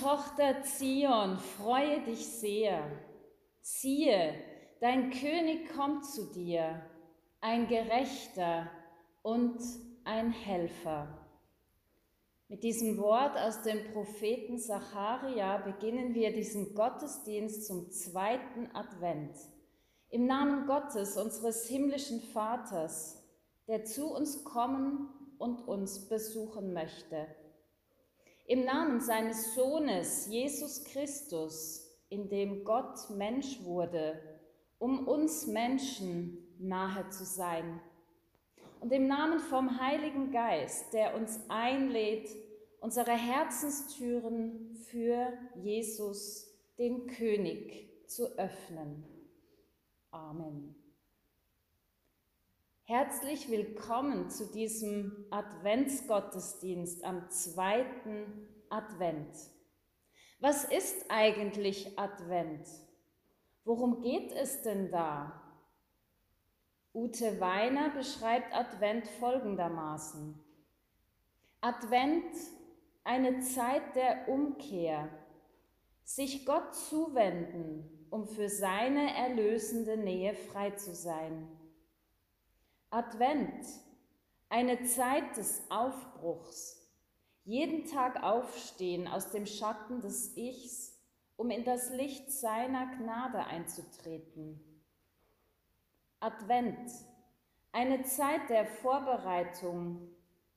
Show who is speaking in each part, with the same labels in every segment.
Speaker 1: Tochter Zion, freue dich sehr. Siehe, dein König kommt zu dir, ein Gerechter und ein Helfer. Mit diesem Wort aus dem Propheten Zacharia beginnen wir diesen Gottesdienst zum zweiten Advent. Im Namen Gottes, unseres himmlischen Vaters, der zu uns kommen und uns besuchen möchte. Im Namen seines Sohnes Jesus Christus, in dem Gott Mensch wurde, um uns Menschen nahe zu sein. Und im Namen vom Heiligen Geist, der uns einlädt, unsere Herzenstüren für Jesus, den König, zu öffnen. Amen. Herzlich willkommen zu diesem Adventsgottesdienst am zweiten Advent. Was ist eigentlich Advent? Worum geht es denn da? Ute Weiner beschreibt Advent folgendermaßen. Advent, eine Zeit der Umkehr, sich Gott zuwenden, um für seine erlösende Nähe frei zu sein. Advent, eine Zeit des Aufbruchs, jeden Tag aufstehen aus dem Schatten des Ichs, um in das Licht seiner Gnade einzutreten. Advent, eine Zeit der Vorbereitung,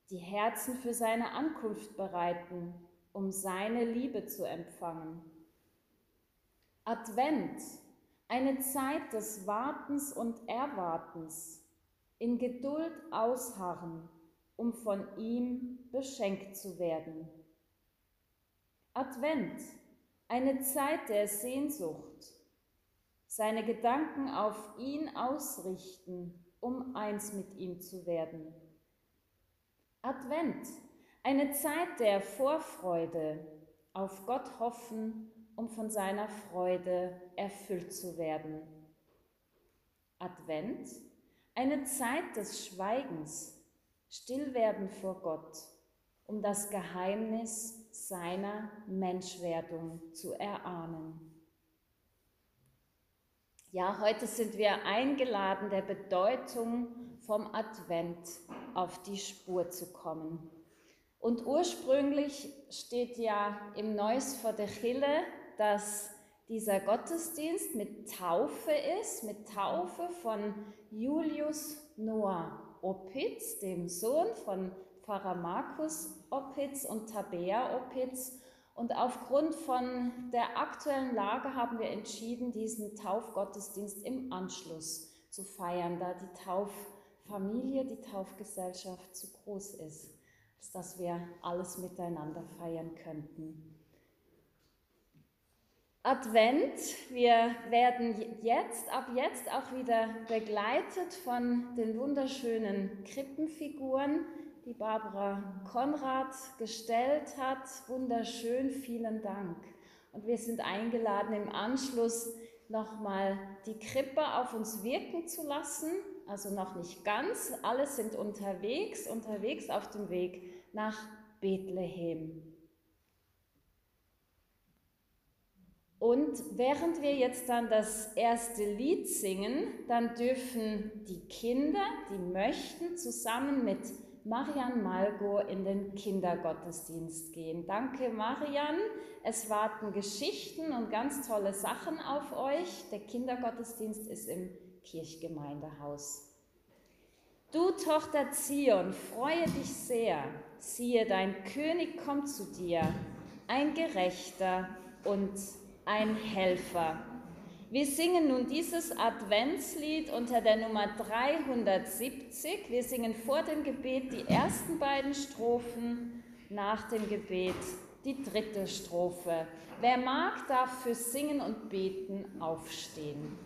Speaker 1: die Herzen für seine Ankunft bereiten, um seine Liebe zu empfangen. Advent, eine Zeit des Wartens und Erwartens, in Geduld ausharren, um von ihm beschenkt zu werden. Advent, eine Zeit der Sehnsucht, seine Gedanken auf ihn ausrichten, um eins mit ihm zu werden. Advent, eine Zeit der Vorfreude, auf Gott hoffen, um von seiner Freude erfüllt zu werden. Advent, eine Zeit des Schweigens, Stillwerden vor Gott, um das Geheimnis seiner Menschwerdung zu erahnen. Ja, heute sind wir eingeladen, der Bedeutung vom Advent auf die Spur zu kommen. Und ursprünglich steht ja im Neues vor der Chille, dass dieser Gottesdienst mit Taufe ist, mit Taufe von Julius Noah Opitz, dem Sohn von Pfarrer Markus Opitz und Tabea Opitz. Und aufgrund von der aktuellen Lage haben wir entschieden, diesen Taufgottesdienst im Anschluss zu feiern, da die Tauffamilie, die Taufgesellschaft zu groß ist, dass wir alles miteinander feiern könnten. Advent. Wir werden jetzt, ab jetzt auch wieder begleitet von den wunderschönen Krippenfiguren, die Barbara Konrad gestellt hat. Wunderschön, vielen Dank. Und wir sind eingeladen, im Anschluss nochmal die Krippe auf uns wirken zu lassen. Also noch nicht ganz. Alle sind unterwegs, unterwegs auf dem Weg nach Bethlehem. Und während wir jetzt dann das erste Lied singen, dann dürfen die Kinder, die möchten, zusammen mit Marian Malgo in den Kindergottesdienst gehen. Danke, Marian. Es warten Geschichten und ganz tolle Sachen auf euch. Der Kindergottesdienst ist im Kirchgemeindehaus. Du Tochter Zion, freue dich sehr. Siehe, dein König kommt zu dir, ein Gerechter und ein Helfer. Wir singen nun dieses Adventslied unter der Nummer 370. Wir singen vor dem Gebet die ersten beiden Strophen, nach dem Gebet die dritte Strophe. Wer mag, darf für Singen und Beten aufstehen.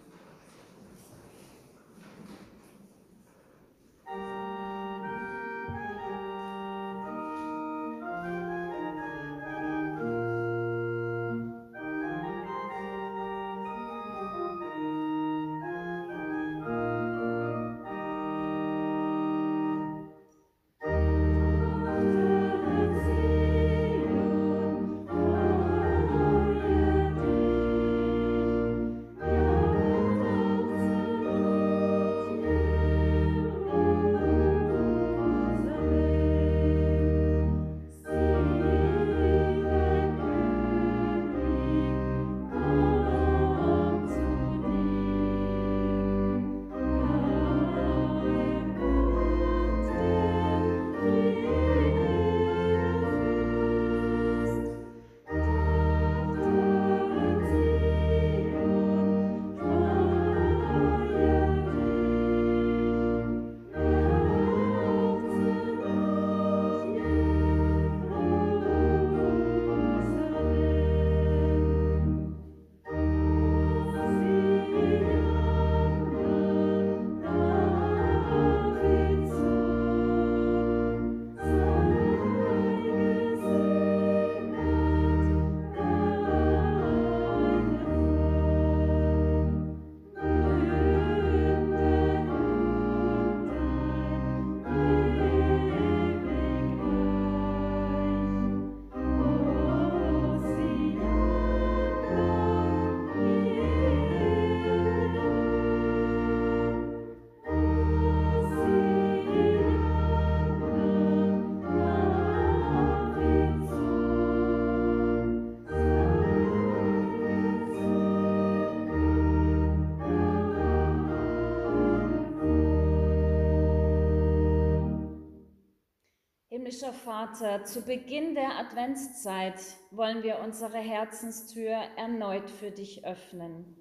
Speaker 1: Himmlischer Vater, zu Beginn der Adventszeit wollen wir unsere Herzenstür erneut für dich öffnen.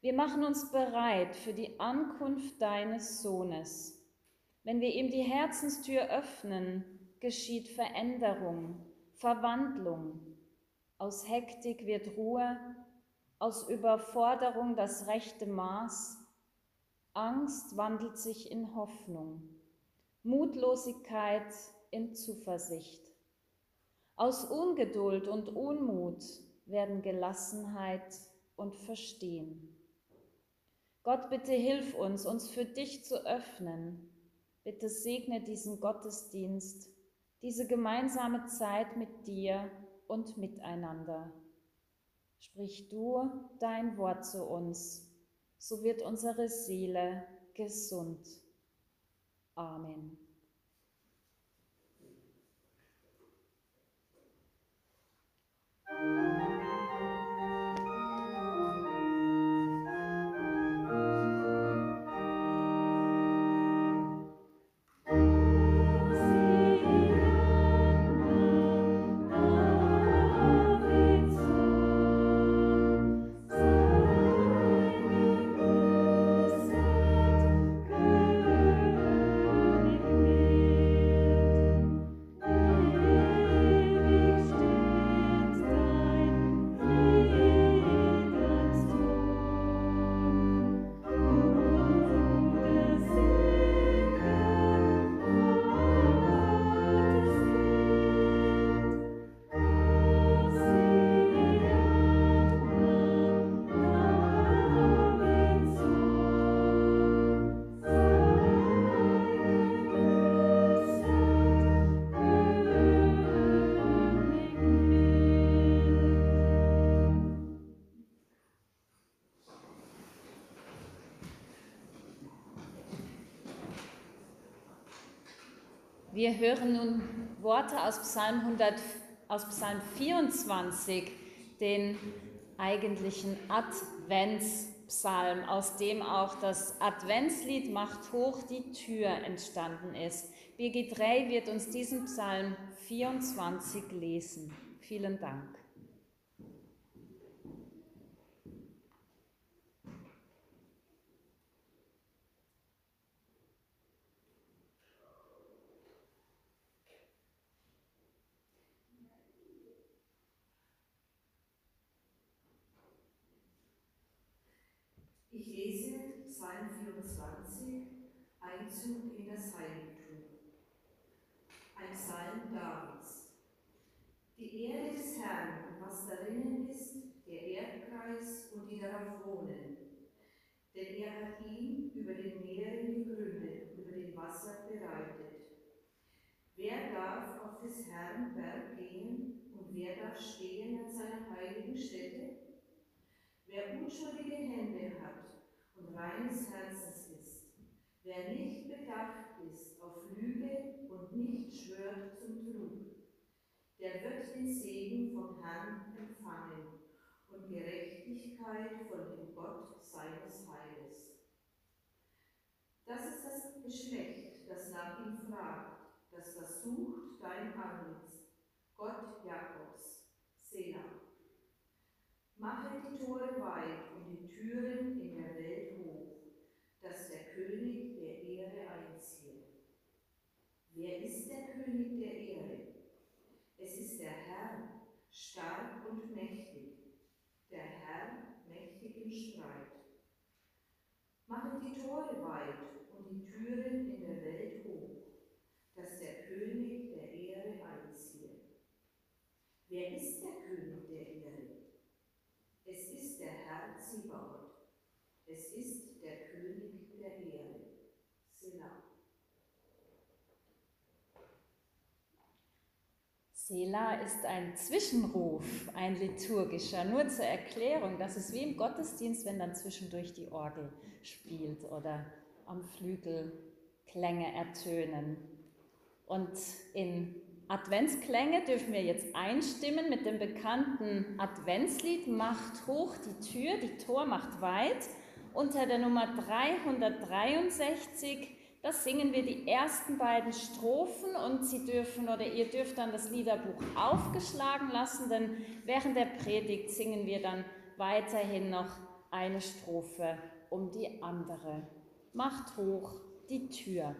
Speaker 1: Wir machen uns bereit für die Ankunft deines Sohnes. Wenn wir ihm die Herzenstür öffnen, geschieht Veränderung, Verwandlung. Aus Hektik wird Ruhe, aus Überforderung das rechte Maß. Angst wandelt sich in Hoffnung, Mutlosigkeit in Zuversicht. Aus Ungeduld und Unmut werden Gelassenheit und Verstehen. Gott, bitte hilf uns, uns für dich zu öffnen. Bitte segne diesen Gottesdienst, diese gemeinsame Zeit mit dir und miteinander. Sprich du dein Wort zu uns, so wird unsere Seele gesund. Amen. Wir hören nun Worte aus Psalm, 100, aus Psalm 24, den eigentlichen Adventspsalm, aus dem auch das Adventslied Macht hoch die Tür entstanden ist. Birgit Rey wird uns diesen Psalm 24 lesen. Vielen Dank.
Speaker 2: Psalm 24, Einzug in das Heiligtum. Ein Psalm Davids. Die Erde des Herrn und was darinnen ist, der Erdkreis und die darauf wohnen. Denn er hat ihn über den Meeren gegründet, über den Wasser bereitet. Wer darf auf des Herrn Berg gehen und wer darf stehen an seiner heiligen Stätte? Wer unschuldige Hände hat und reines Herzens ist, wer nicht bedacht ist auf Lüge und nicht schwört zum Trug, der wird den Segen vom Herrn empfangen und Gerechtigkeit von dem Gott seines Heiles. Das ist das Geschlecht, das nach ihm fragt, das versucht dein Antlitz, Gott Jakobs, Selah. Mache die Tore weit und die Türen in der Welt hoch, dass der König der Ehre einziehe. Wer ist der König der Ehre? Es ist der Herr, stark und mächtig, der Herr mächtig im Streit. Mache die Tore weit und die Türen in der Welt hoch, dass der König der Ehre einziehe. Wer ist der König der Ehre? Der Herr Zibaoth. Es ist der König der Erde. Selah.
Speaker 1: Selah ist ein Zwischenruf, ein liturgischer. Nur zur Erklärung, das ist wie im Gottesdienst, wenn dann zwischendurch die Orgel spielt oder am Flügel Klänge ertönen. Und in Adventsklänge dürfen wir jetzt einstimmen mit dem bekannten Adventslied Macht hoch die Tür, die Tor macht weit unter der Nummer 363 Das singen wir die ersten beiden Strophen und Sie dürfen oder ihr dürft dann das Liederbuch aufgeschlagen lassen, denn während der Predigt singen wir dann weiterhin noch eine Strophe um die andere. Macht hoch die Tür.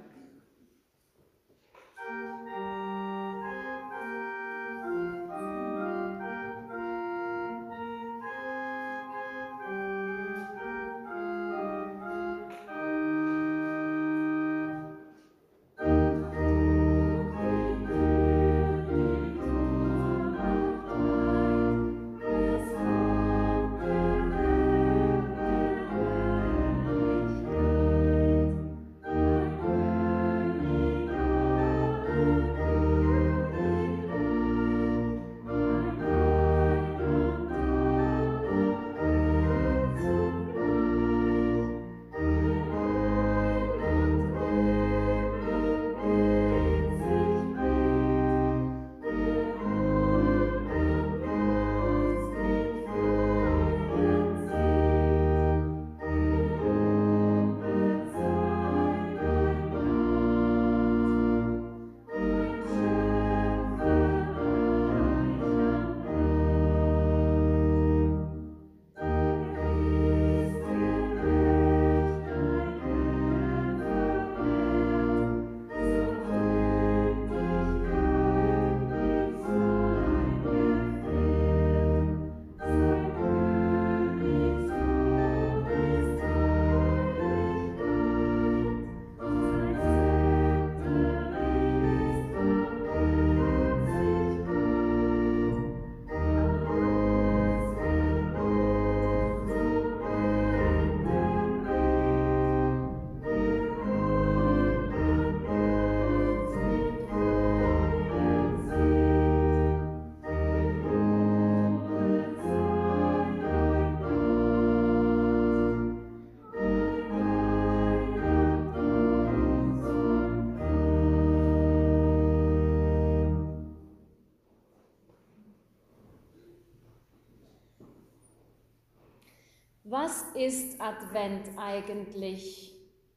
Speaker 1: Was ist Advent eigentlich?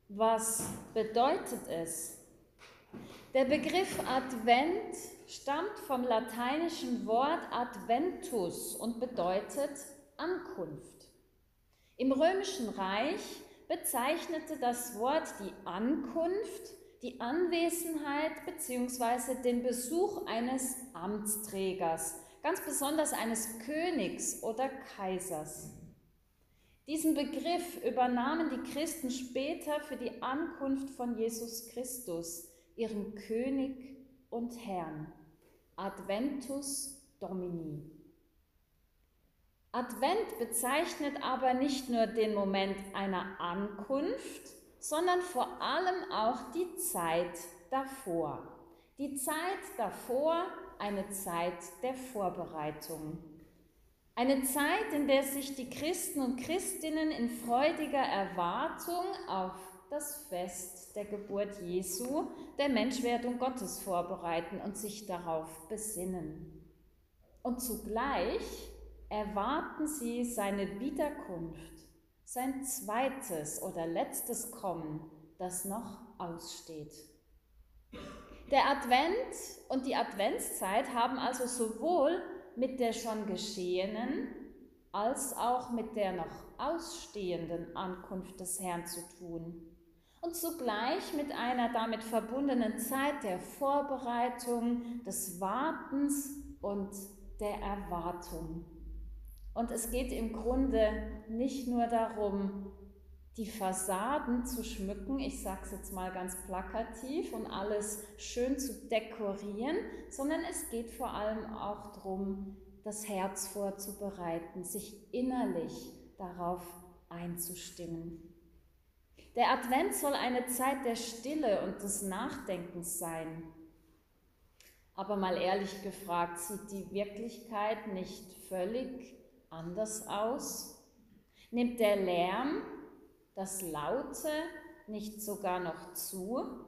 Speaker 1: Was bedeutet es? Der Begriff Advent stammt vom lateinischen Wort adventus und bedeutet Ankunft. Im römischen Reich bezeichnete das Wort die Ankunft, die Anwesenheit bzw. den Besuch eines Amtsträgers, ganz besonders eines Königs oder Kaisers. Diesen Begriff übernahmen die Christen später für die Ankunft von Jesus Christus, ihrem König und Herrn. Adventus Domini. Advent bezeichnet aber nicht nur den Moment einer Ankunft, sondern vor allem auch die Zeit davor. Die Zeit davor, eine Zeit der Vorbereitung. Eine Zeit, in der sich die Christen und Christinnen in freudiger Erwartung auf das Fest der Geburt Jesu, der Menschwerdung Gottes vorbereiten und sich darauf besinnen. Und zugleich erwarten sie seine Wiederkunft, sein zweites oder letztes Kommen, das noch aussteht. Der Advent und die Adventszeit haben also sowohl mit der schon geschehenen als auch mit der noch ausstehenden Ankunft des Herrn zu tun und zugleich mit einer damit verbundenen Zeit der Vorbereitung, des Wartens und der Erwartung. Und es geht im Grunde nicht nur darum, die Fassaden zu schmücken, ich sage es jetzt mal ganz plakativ, und alles schön zu dekorieren, sondern es geht vor allem auch darum, das Herz vorzubereiten, sich innerlich darauf einzustimmen. Der Advent soll eine Zeit der Stille und des Nachdenkens sein. Aber mal ehrlich gefragt, sieht die Wirklichkeit nicht völlig anders aus? Nimmt der Lärm das Laute nicht sogar noch zu.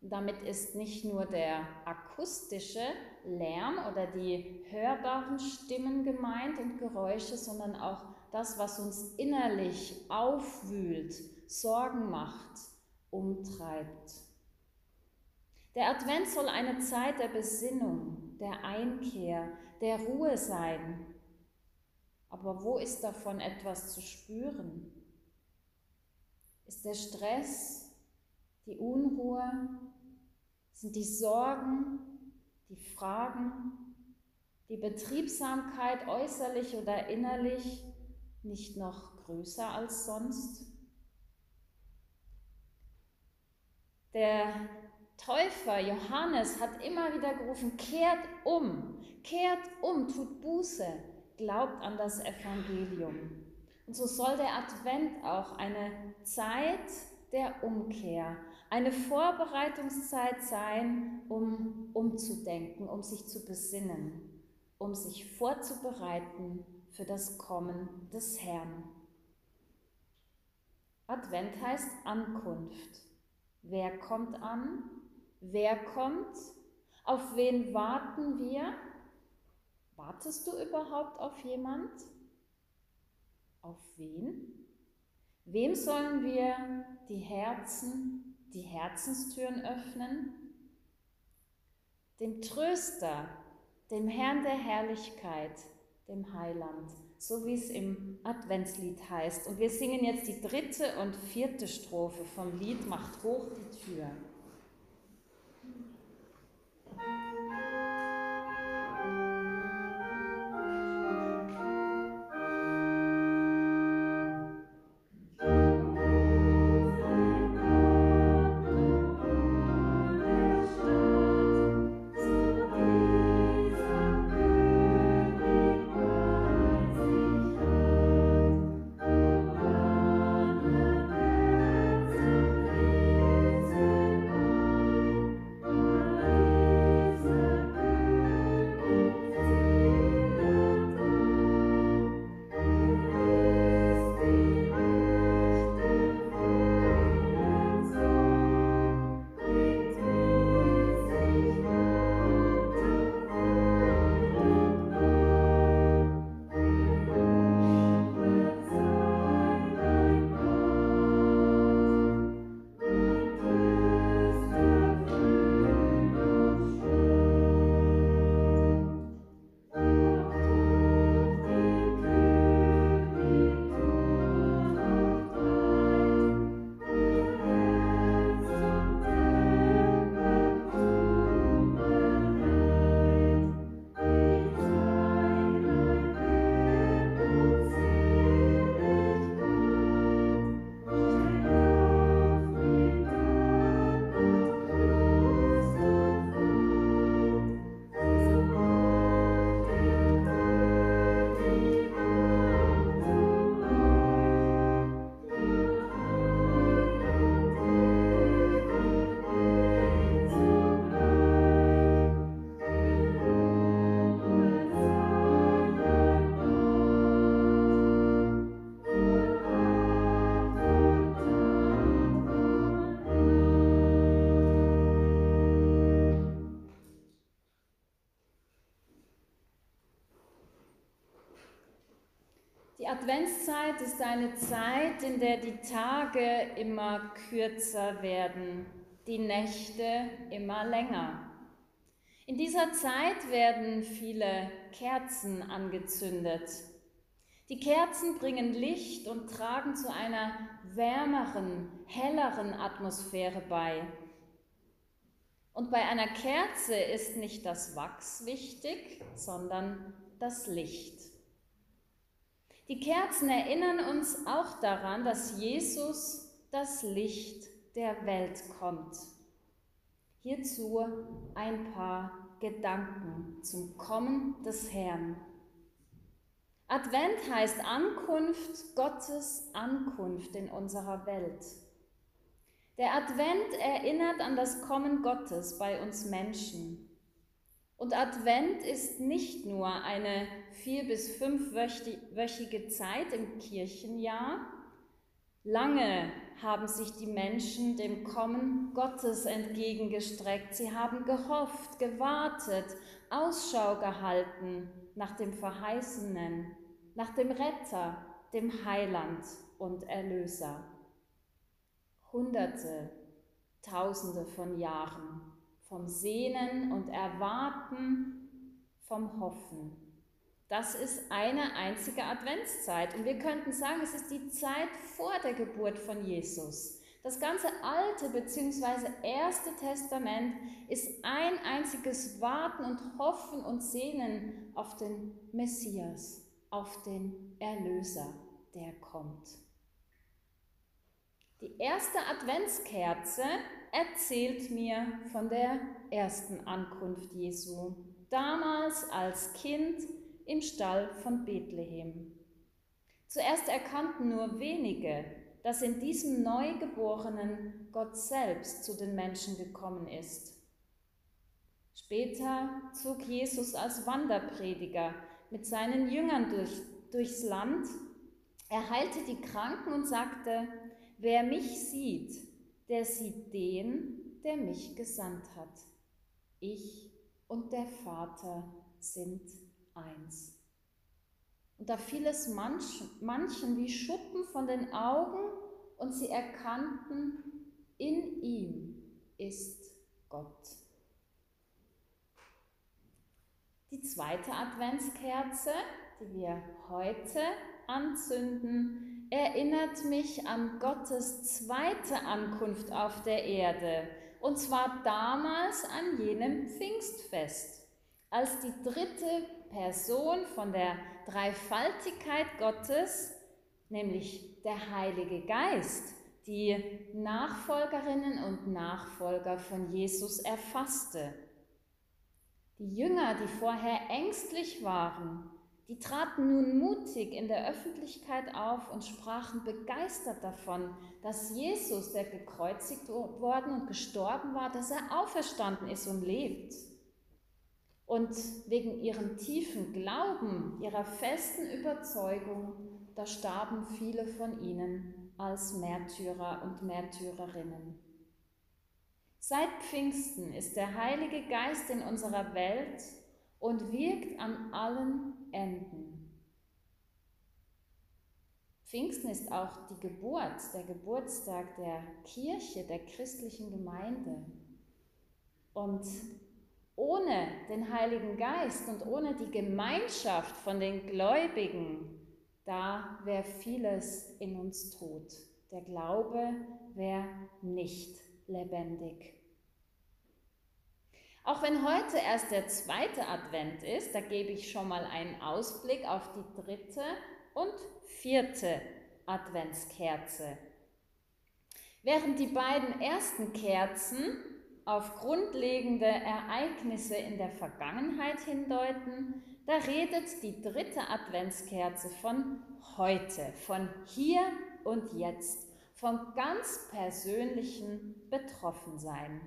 Speaker 1: Damit ist nicht nur der akustische Lärm oder die hörbaren Stimmen gemeint und Geräusche, sondern auch das, was uns innerlich aufwühlt, Sorgen macht, umtreibt. Der Advent soll eine Zeit der Besinnung, der Einkehr, der Ruhe sein. Aber wo ist davon etwas zu spüren? Ist der Stress, die Unruhe, sind die Sorgen, die Fragen, die Betriebsamkeit äußerlich oder innerlich nicht noch größer als sonst? Der Täufer Johannes hat immer wieder gerufen, kehrt um, kehrt um, tut Buße, glaubt an das Evangelium. Und so soll der Advent auch eine Zeit der Umkehr, eine Vorbereitungszeit sein, um umzudenken, um sich zu besinnen um sich vorzubereiten für das Kommen des Herrn. Advent heißt Ankunft. Wer kommt an? Wer kommt? Auf wen warten wir? Wartest du überhaupt auf jemand? Auf wen? Wem sollen wir die Herzen, die Herzenstüren öffnen? Dem Tröster, dem Herrn der Herrlichkeit, dem Heiland, so wie es im Adventslied heißt. Und wir singen jetzt die dritte und vierte Strophe vom Lied Macht hoch die Tür. Adventszeit ist eine Zeit, in der die Tage immer kürzer werden, die Nächte immer länger. In dieser Zeit werden viele Kerzen angezündet. Die Kerzen bringen Licht und tragen zu einer wärmeren, helleren Atmosphäre bei. Und bei einer Kerze ist nicht das Wachs wichtig, sondern das Licht. Die Kerzen erinnern uns auch daran, dass Jesus das Licht der Welt kommt. Hierzu ein paar Gedanken zum Kommen des Herrn. Advent heißt Ankunft, Gottes Ankunft in unserer Welt. Der Advent erinnert an das Kommen Gottes bei uns Menschen. Und Advent ist nicht nur eine vier- bis fünfwöchige Zeit im Kirchenjahr. Lange haben sich die Menschen dem Kommen Gottes entgegengestreckt. Sie haben gehofft, gewartet, Ausschau gehalten nach dem Verheißenen, nach dem Retter, dem Heiland und Erlöser. Hunderte tausende von Jahren, vom Sehnen und Erwarten, vom Hoffen. Das ist eine einzige Adventszeit. Und wir könnten sagen, es ist die Zeit vor der Geburt von Jesus. Das ganze Alte bzw. Erste Testament ist ein einziges Warten und Hoffen und Sehnen auf den Messias, auf den Erlöser, der kommt. Die erste Adventskerze erzählt mir von der ersten Ankunft Jesu, damals als Kind im Stall von Bethlehem. Zuerst erkannten nur wenige, dass in diesem Neugeborenen Gott selbst zu den Menschen gekommen ist. Später zog Jesus als Wanderprediger mit seinen Jüngern durch, durchs Land. Er heilte die Kranken und sagte, Wer mich sieht, der sieht den, der mich gesandt hat. Ich und der Vater sind eins. Und da fiel es manchen, manchen wie Schuppen von den Augen und sie erkannten, in ihm ist Gott. Die zweite Adventskerze, die wir heute anzünden, erinnert mich an Gottes zweite Ankunft auf der Erde, und zwar damals an jenem Pfingstfest, als die dritte Person von der Dreifaltigkeit Gottes, nämlich der Heilige Geist, die Nachfolgerinnen und Nachfolger von Jesus erfasste. Die Jünger, die vorher ängstlich waren, die traten nun mutig in der Öffentlichkeit auf und sprachen begeistert davon, dass Jesus, der gekreuzigt worden und gestorben war, dass er auferstanden ist und lebt. Und wegen ihrem tiefen Glauben, ihrer festen Überzeugung, da starben viele von ihnen als Märtyrer und Märtyrerinnen. Seit Pfingsten ist der Heilige Geist in unserer Welt und wirkt an allen Enden. Pfingsten ist auch die Geburt, der Geburtstag der Kirche, der christlichen Gemeinde. Und ohne den Heiligen Geist und ohne die Gemeinschaft von den Gläubigen, da wäre vieles in uns tot. Der Glaube wäre nicht lebendig. Auch wenn heute erst der zweite Advent ist, da gebe ich schon mal einen Ausblick auf die dritte und vierte Adventskerze. Während die beiden ersten Kerzen auf grundlegende Ereignisse in der Vergangenheit hindeuten, da redet die dritte Adventskerze von heute, von hier und jetzt, vom ganz persönlichen Betroffensein.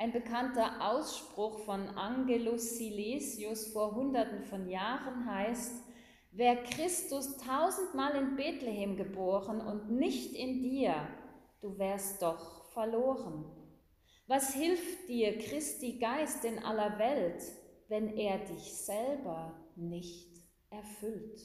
Speaker 1: Ein bekannter Ausspruch von Angelus Silesius vor Hunderten von Jahren heißt, Wer Christus tausendmal in Bethlehem geboren und nicht in dir, du wärst doch verloren. Was hilft dir Christi Geist in aller Welt, wenn er dich selber nicht erfüllt?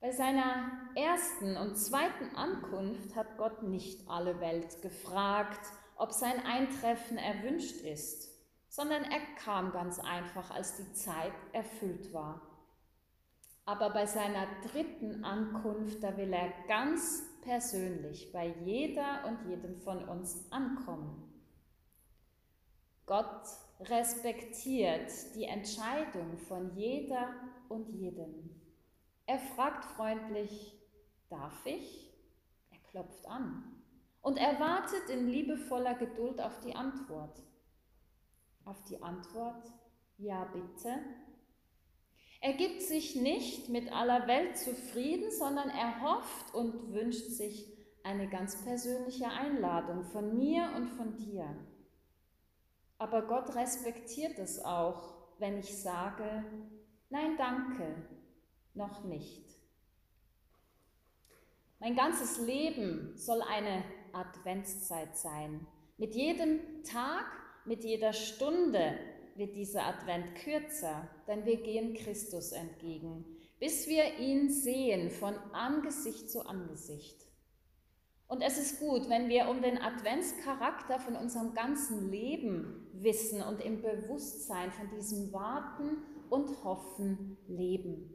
Speaker 1: Bei seiner ersten und zweiten Ankunft hat Gott nicht alle Welt gefragt, ob sein Eintreffen erwünscht ist, sondern er kam ganz einfach, als die Zeit erfüllt war. Aber bei seiner dritten Ankunft, da will er ganz persönlich bei jeder und jedem von uns ankommen. Gott respektiert die Entscheidung von jeder und jedem. Er fragt freundlich, darf ich? Er klopft an und er wartet in liebevoller Geduld auf die Antwort. Auf die Antwort, ja bitte. Er gibt sich nicht mit aller Welt zufrieden, sondern er hofft und wünscht sich eine ganz persönliche Einladung von mir und von dir. Aber Gott respektiert es auch, wenn ich sage, nein danke, noch nicht. Mein ganzes Leben soll eine Adventszeit sein. Mit jedem Tag, mit jeder Stunde wird dieser Advent kürzer, denn wir gehen Christus entgegen, bis wir ihn sehen von Angesicht zu Angesicht. Und es ist gut, wenn wir um den Adventscharakter von unserem ganzen Leben wissen und im Bewusstsein von diesem Warten und Hoffen leben.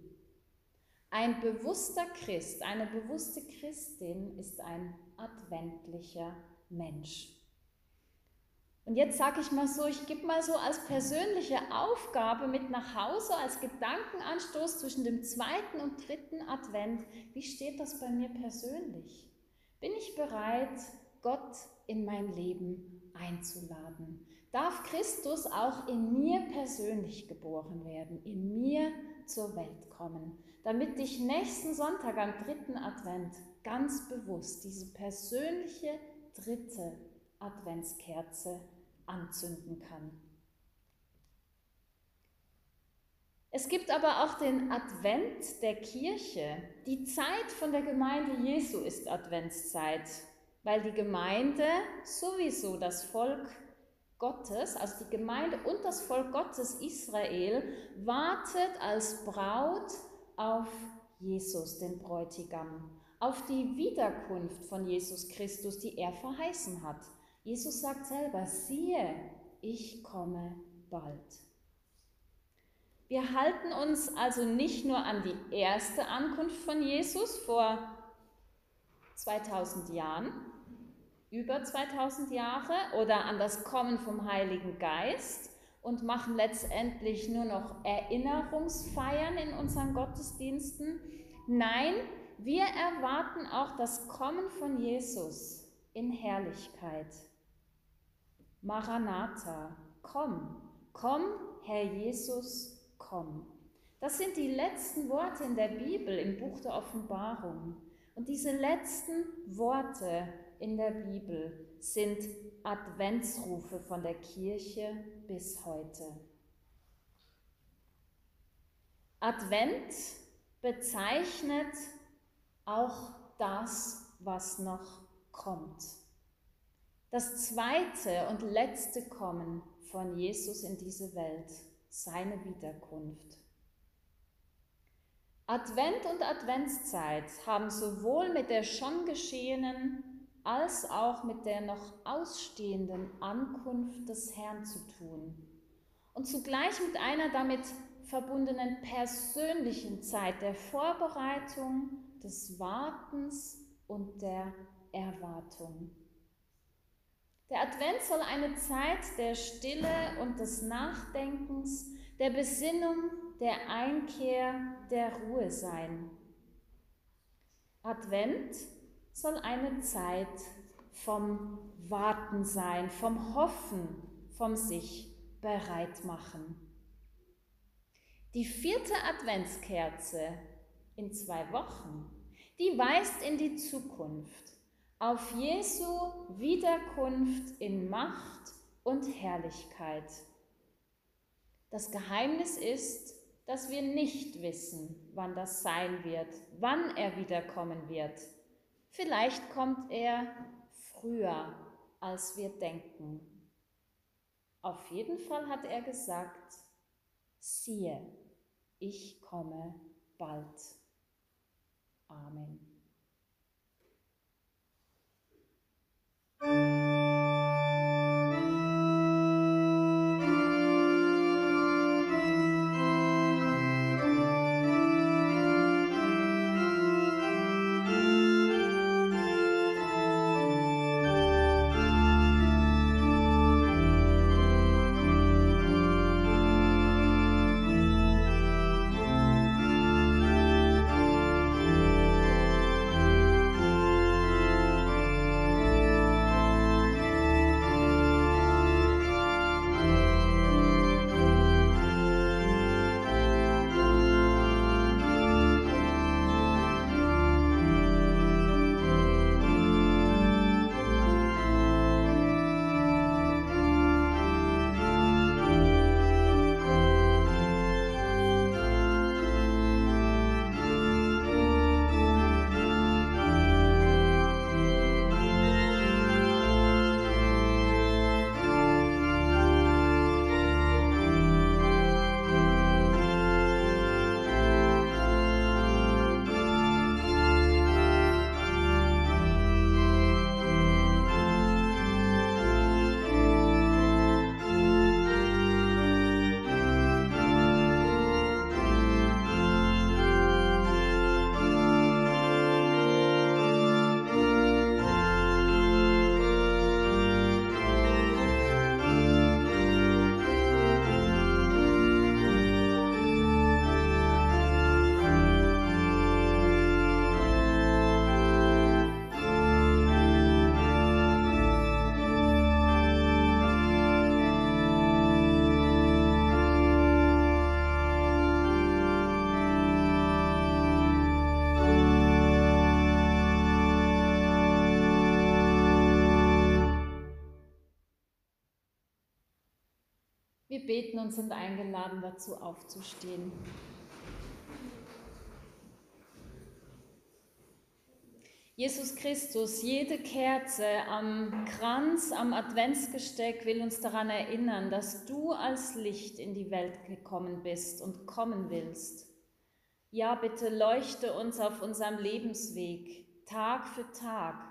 Speaker 1: Ein bewusster Christ, eine bewusste Christin ist ein adventlicher Mensch. Und jetzt sage ich mal so, ich gebe mal so als persönliche Aufgabe mit nach Hause, als Gedankenanstoß zwischen dem zweiten und dritten Advent, wie steht das bei mir persönlich? Bin ich bereit, Gott in mein Leben einzuladen? Darf Christus auch in mir persönlich geboren werden, in mir zur Welt kommen, damit ich nächsten Sonntag am dritten Advent ganz bewusst diese persönliche dritte Adventskerze anzünden kann. Es gibt aber auch den Advent der Kirche. Die Zeit von der Gemeinde Jesu ist Adventszeit, weil die Gemeinde sowieso das Volk Gottes, also die Gemeinde und das Volk Gottes Israel, wartet als Braut auf Jesus, den Bräutigam, auf die Wiederkunft von Jesus Christus, die er verheißen hat. Jesus sagt selber, siehe, ich komme bald. Wir halten uns also nicht nur an die erste Ankunft von Jesus vor 2000 Jahren, über 2000 Jahre oder an das Kommen vom Heiligen Geist und machen letztendlich nur noch Erinnerungsfeiern in unseren Gottesdiensten. Nein, wir erwarten auch das Kommen von Jesus in Herrlichkeit. Maranatha, komm, komm, Herr Jesus, komm. Das sind die letzten Worte in der Bibel im Buch der Offenbarung. Und diese letzten Worte in der Bibel sind Adventsrufe von der Kirche bis heute. Advent bezeichnet auch das, was noch kommt. Das zweite und letzte Kommen von Jesus in diese Welt seine Wiederkunft. Advent und Adventszeit haben sowohl mit der schon geschehenen als auch mit der noch ausstehenden Ankunft des Herrn zu tun und zugleich mit einer damit verbundenen persönlichen Zeit der Vorbereitung, des Wartens und der Erwartung. Der Advent soll eine Zeit der Stille und des Nachdenkens, der Besinnung, der Einkehr, der Ruhe sein. Advent soll eine Zeit vom Warten sein, vom Hoffen, vom sich bereit machen. Die vierte Adventskerze in zwei Wochen, die weist in die Zukunft auf Jesu Wiederkunft in Macht und Herrlichkeit. Das Geheimnis ist, dass wir nicht wissen, wann das sein wird, wann er wiederkommen wird. Vielleicht kommt er früher, als wir denken. Auf jeden Fall hat er gesagt, siehe, ich komme bald. Amen. Beten und sind eingeladen, dazu aufzustehen. Jesus Christus, jede Kerze am Kranz, am Adventsgesteck will uns daran erinnern, dass du als Licht in die Welt gekommen bist und kommen willst. Ja, bitte leuchte uns auf unserem Lebensweg, Tag für Tag,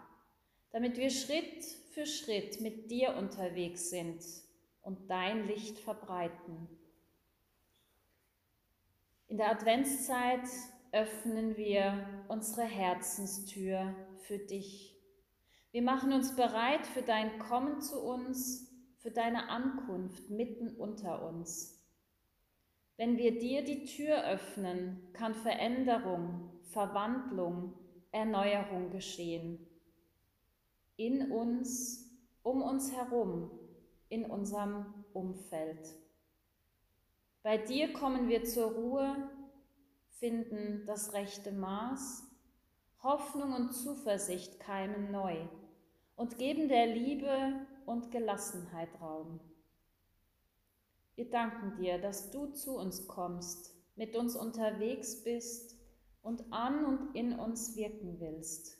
Speaker 1: damit wir Schritt für Schritt mit dir unterwegs sind und dein Licht verbreiten. In der Adventszeit öffnen wir unsere Herzenstür für dich. Wir machen uns bereit für dein Kommen zu uns, für deine Ankunft mitten unter uns. Wenn wir dir die Tür öffnen, kann Veränderung, Verwandlung, Erneuerung geschehen. In uns, um uns herum, in unserem Umfeld. Bei dir kommen wir zur Ruhe finden das rechte Maß, Hoffnung und Zuversicht keimen neu und geben der Liebe und Gelassenheit Raum. Wir danken dir, dass du zu uns kommst, mit uns unterwegs bist und an und in uns wirken willst.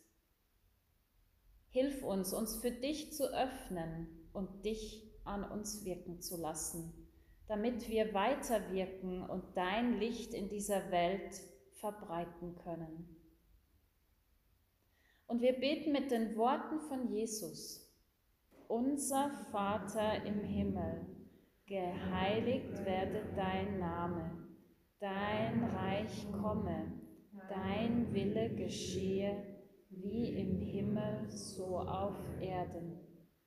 Speaker 1: Hilf uns, uns für dich zu öffnen und dich an uns wirken zu lassen damit wir weiterwirken und dein Licht in dieser Welt verbreiten können. Und wir beten mit den Worten von Jesus. Unser Vater im Himmel, geheiligt werde dein Name, dein Reich komme, dein Wille geschehe, wie im Himmel so auf Erden.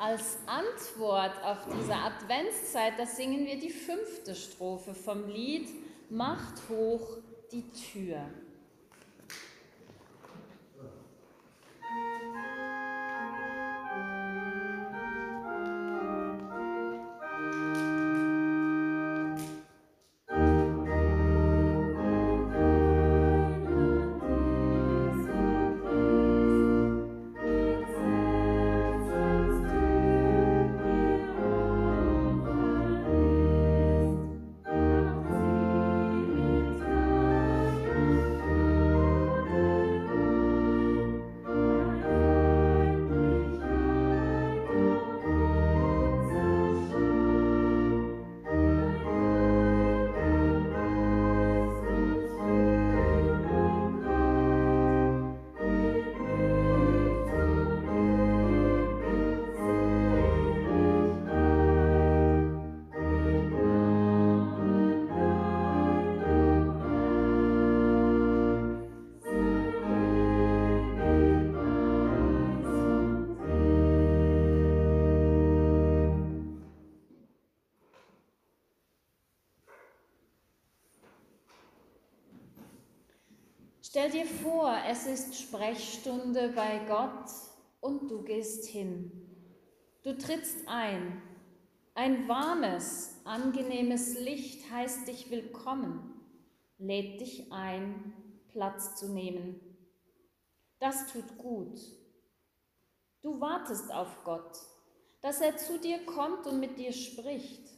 Speaker 1: Als Antwort auf diese Adventszeit, da singen wir die fünfte Strophe vom Lied Macht hoch die Tür. Stell dir vor, es ist Sprechstunde bei Gott und du gehst hin. Du trittst ein. Ein warmes, angenehmes Licht heißt dich willkommen, lädt dich ein, Platz zu nehmen. Das tut gut. Du wartest auf Gott, dass er zu dir kommt und mit dir spricht.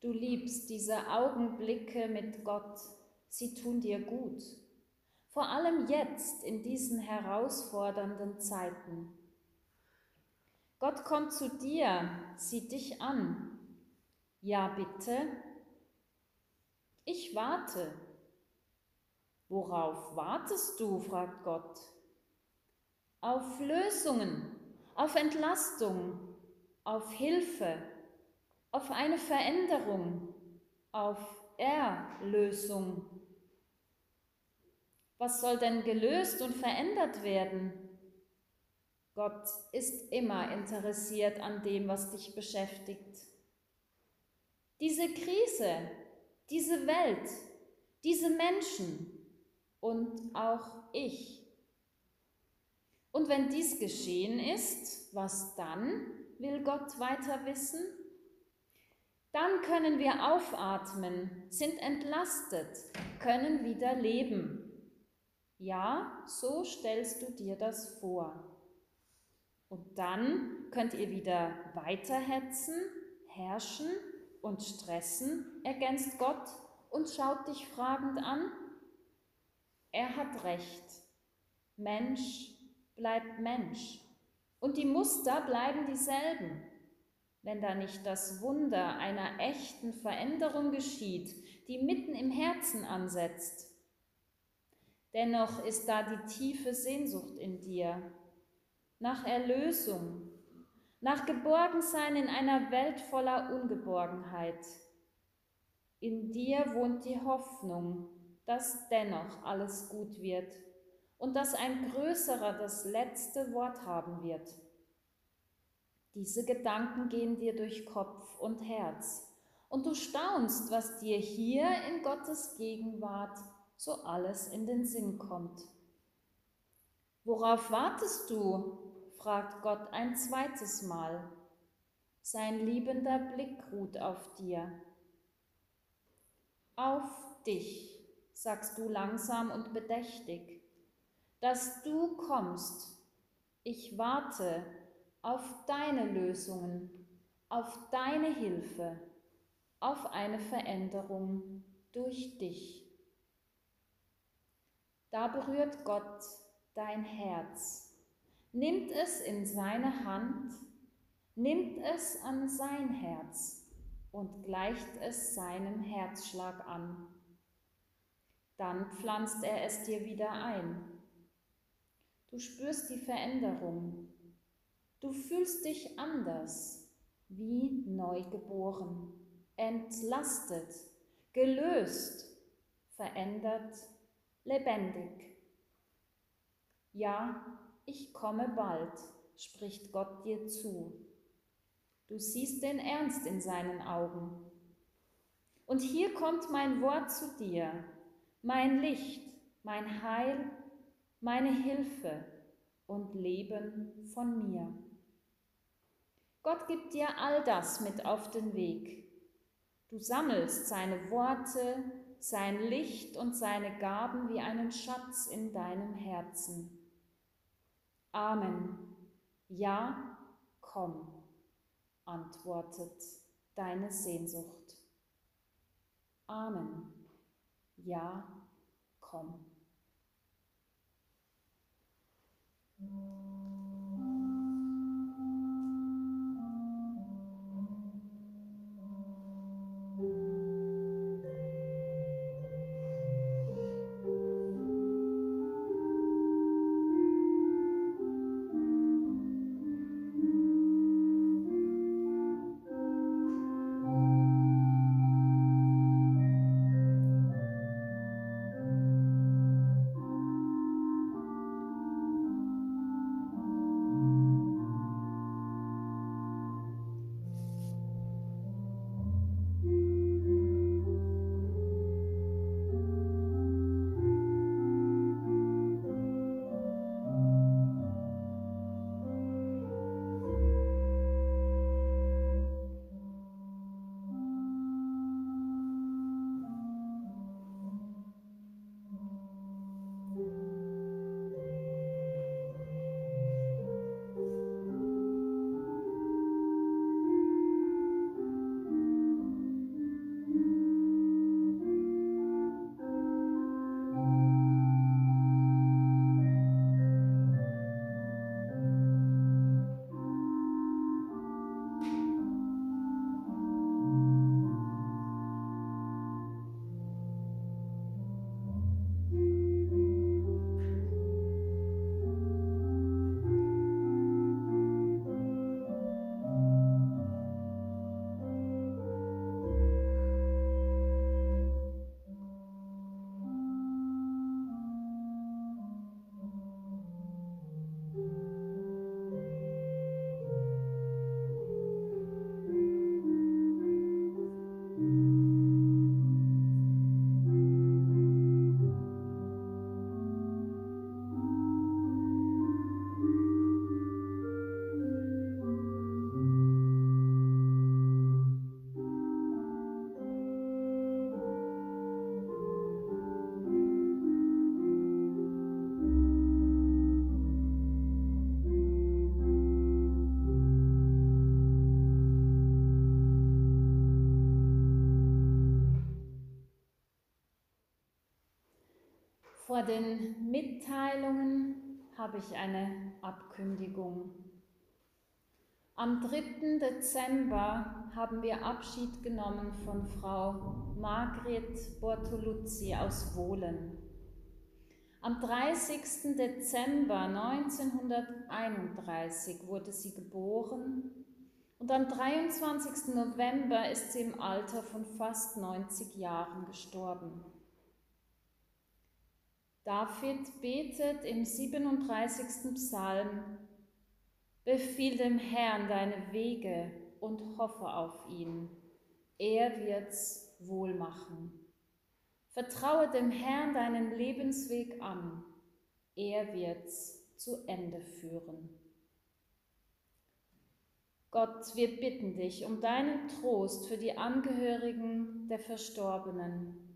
Speaker 1: Du liebst diese Augenblicke mit Gott, sie tun dir gut vor allem jetzt in diesen herausfordernden Zeiten. Gott kommt zu dir, sieht dich an. Ja, bitte. Ich warte. Worauf wartest du? fragt Gott. Auf Lösungen, auf Entlastung, auf Hilfe, auf eine Veränderung, auf Erlösung. Was soll denn gelöst und verändert werden? Gott ist immer interessiert an dem, was dich beschäftigt. Diese Krise, diese Welt, diese Menschen und auch ich. Und wenn dies geschehen ist, was dann will Gott weiter wissen? Dann können wir aufatmen, sind entlastet, können wieder leben. Ja, so stellst du dir das vor. Und dann könnt ihr wieder weiterhetzen, herrschen und stressen, ergänzt Gott und schaut dich fragend an. Er hat recht. Mensch bleibt Mensch. Und die Muster bleiben dieselben. Wenn da nicht das Wunder einer echten Veränderung geschieht, die mitten im Herzen ansetzt. Dennoch ist da die tiefe Sehnsucht in dir nach Erlösung, nach Geborgensein in einer Welt voller Ungeborgenheit. In dir wohnt die Hoffnung, dass dennoch alles gut wird und dass ein Größerer das letzte Wort haben wird. Diese Gedanken gehen dir durch Kopf und Herz und du staunst, was dir hier in Gottes Gegenwart so alles in den Sinn kommt. Worauf wartest du? fragt Gott ein zweites Mal. Sein liebender Blick ruht auf dir. Auf dich, sagst du langsam und bedächtig, dass du kommst. Ich warte auf deine Lösungen, auf deine Hilfe, auf eine Veränderung durch dich. Da berührt Gott dein Herz nimmt es in seine Hand, nimmt es an sein Herz und gleicht es seinem Herzschlag an. Dann pflanzt er es dir wieder ein. Du spürst die Veränderung. Du fühlst dich anders, wie neugeboren, entlastet, gelöst, verändert, lebendig. Ja, ich komme bald, spricht Gott dir zu. Du siehst den Ernst in seinen Augen. Und hier kommt mein Wort zu dir, mein Licht, mein Heil, meine Hilfe und Leben von mir. Gott gibt dir all das mit auf den Weg. Du sammelst seine Worte, sein Licht und seine Gaben wie einen Schatz in deinem Herzen. Amen. Ja, komm, antwortet deine Sehnsucht. Amen. Ja, komm. Den Mitteilungen habe ich eine Abkündigung. Am 3. Dezember haben wir Abschied genommen von Frau Margret Bortoluzzi aus Wohlen. Am 30. Dezember 1931 wurde sie geboren und am 23. November ist sie im Alter von fast 90 Jahren gestorben. David betet im 37. Psalm, Befiehl dem Herrn deine Wege und hoffe auf ihn. Er wird's wohl machen. Vertraue dem Herrn deinen Lebensweg an. Er wird's zu Ende führen. Gott, wir bitten dich um deinen Trost für die Angehörigen der Verstorbenen.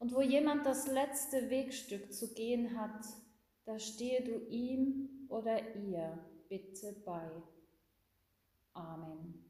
Speaker 1: Und wo jemand das letzte Wegstück zu gehen hat, da stehe du ihm oder ihr bitte bei. Amen.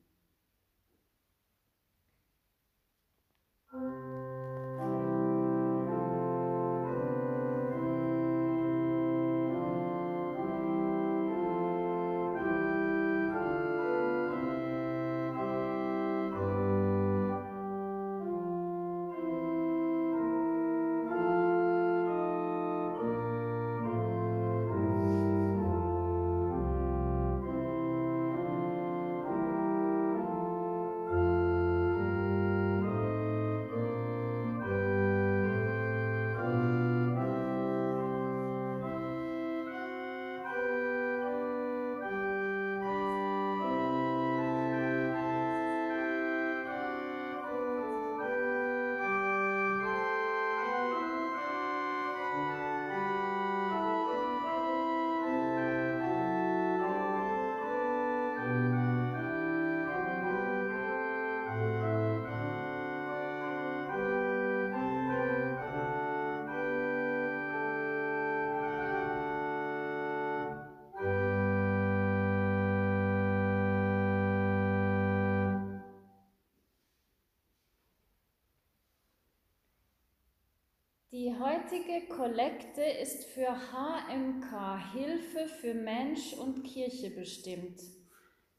Speaker 1: Die heutige Kollekte ist für HMK Hilfe für Mensch und Kirche bestimmt.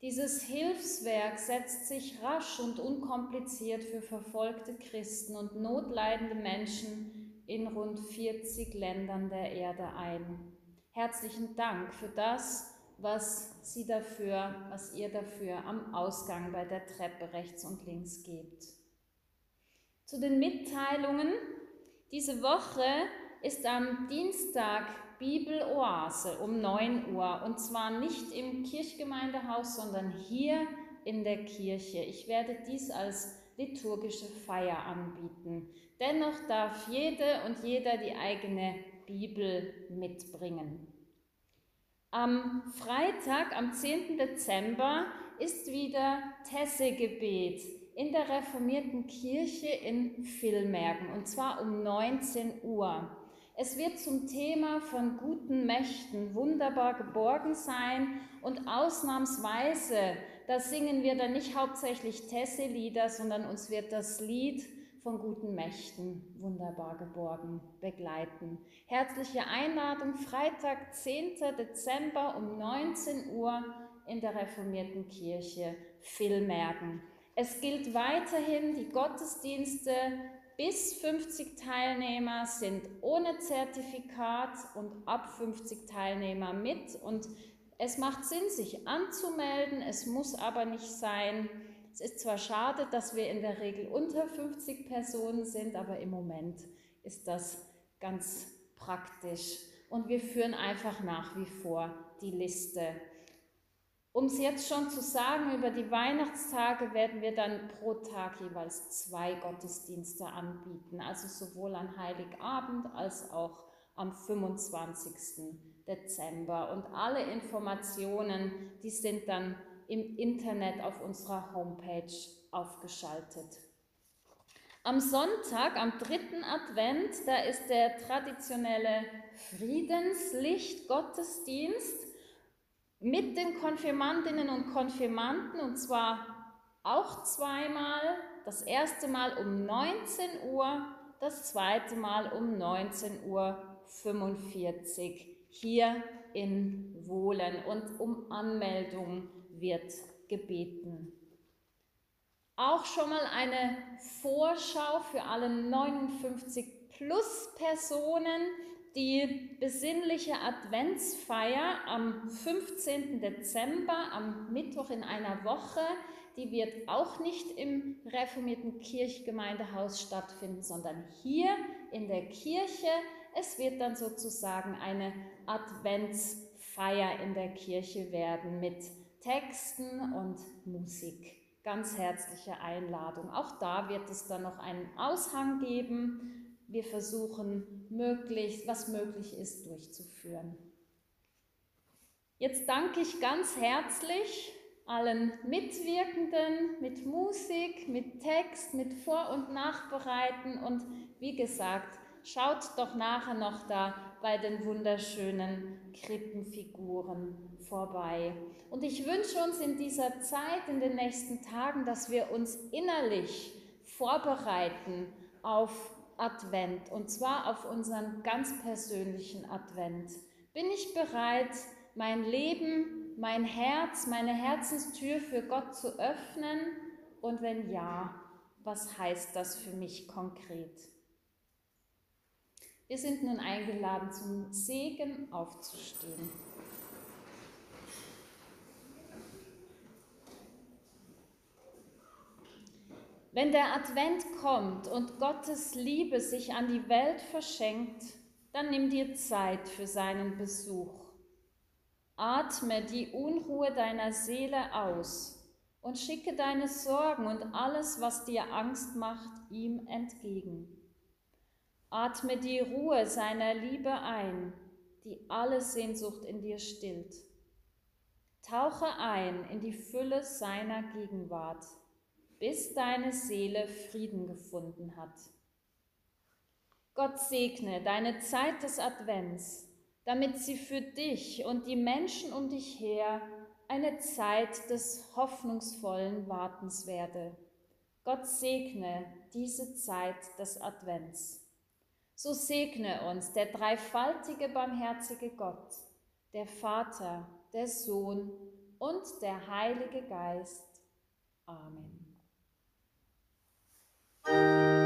Speaker 1: Dieses Hilfswerk setzt sich rasch und unkompliziert für verfolgte Christen und notleidende Menschen in rund 40 Ländern der Erde ein. Herzlichen Dank für das, was Sie dafür, was ihr dafür am Ausgang bei der Treppe rechts und links gebt. Zu den Mitteilungen diese Woche ist am Dienstag Bibeloase um 9 Uhr und zwar nicht im Kirchgemeindehaus, sondern hier in der Kirche. Ich werde dies als liturgische Feier anbieten. Dennoch darf jede und jeder die eigene Bibel mitbringen. Am Freitag, am 10. Dezember, ist wieder Tessegebet in der reformierten Kirche in Villmergen und zwar um 19 Uhr. Es wird zum Thema von guten Mächten wunderbar geborgen sein und ausnahmsweise, da singen wir dann nicht hauptsächlich Tesse-Lieder, sondern uns wird das Lied von guten Mächten wunderbar geborgen begleiten. Herzliche Einladung Freitag, 10. Dezember um 19 Uhr in der reformierten Kirche Villmergen. Es gilt weiterhin, die Gottesdienste bis 50 Teilnehmer sind ohne Zertifikat und ab 50 Teilnehmer mit. Und es macht Sinn, sich anzumelden, es muss aber nicht sein. Es ist zwar schade, dass wir in der Regel unter 50 Personen sind, aber im Moment ist das ganz praktisch. Und wir führen einfach nach wie vor die Liste um es jetzt schon zu sagen, über die Weihnachtstage werden wir dann pro Tag jeweils zwei Gottesdienste anbieten, also sowohl an Heiligabend als auch am 25. Dezember. Und alle Informationen, die sind dann im Internet auf unserer Homepage aufgeschaltet. Am Sonntag, am dritten Advent, da ist der traditionelle Friedenslicht-Gottesdienst mit den Konfirmandinnen und Konfirmanden und zwar auch zweimal. Das erste Mal um 19 Uhr, das zweite Mal um 19 Uhr 45 hier in Wohlen und um Anmeldung wird gebeten. Auch schon mal eine Vorschau für alle 59 plus Personen. Die besinnliche Adventsfeier am 15. Dezember, am Mittwoch in einer Woche, die wird auch nicht im reformierten Kirchgemeindehaus stattfinden, sondern hier in der Kirche. Es wird dann sozusagen eine Adventsfeier in der Kirche werden mit Texten und Musik. Ganz herzliche Einladung. Auch da wird es dann noch einen Aushang geben. Wir versuchen möglichst, was möglich ist, durchzuführen. Jetzt danke ich ganz herzlich allen Mitwirkenden mit Musik, mit Text, mit Vor- und Nachbereiten und wie gesagt, schaut doch nachher noch da bei den wunderschönen Krippenfiguren vorbei. Und ich wünsche uns in dieser Zeit, in den nächsten Tagen, dass wir uns innerlich vorbereiten auf Advent und zwar auf unseren ganz persönlichen Advent. Bin ich bereit, mein Leben, mein Herz, meine Herzenstür für Gott zu öffnen? Und wenn ja, was heißt das für mich konkret? Wir sind nun eingeladen, zum Segen aufzustehen. Wenn der Advent kommt und Gottes Liebe sich an die Welt verschenkt, dann nimm dir Zeit für seinen Besuch. Atme die Unruhe deiner Seele aus und schicke deine Sorgen und alles, was dir Angst macht, ihm entgegen. Atme die Ruhe seiner Liebe ein, die alle Sehnsucht in dir stillt. Tauche ein in die Fülle seiner Gegenwart bis deine Seele Frieden gefunden hat. Gott segne deine Zeit des Advents, damit sie für dich und die Menschen um dich her eine Zeit des hoffnungsvollen Wartens werde. Gott segne diese Zeit des Advents. So segne uns der dreifaltige barmherzige Gott, der Vater, der Sohn und der Heilige Geist. Amen. Música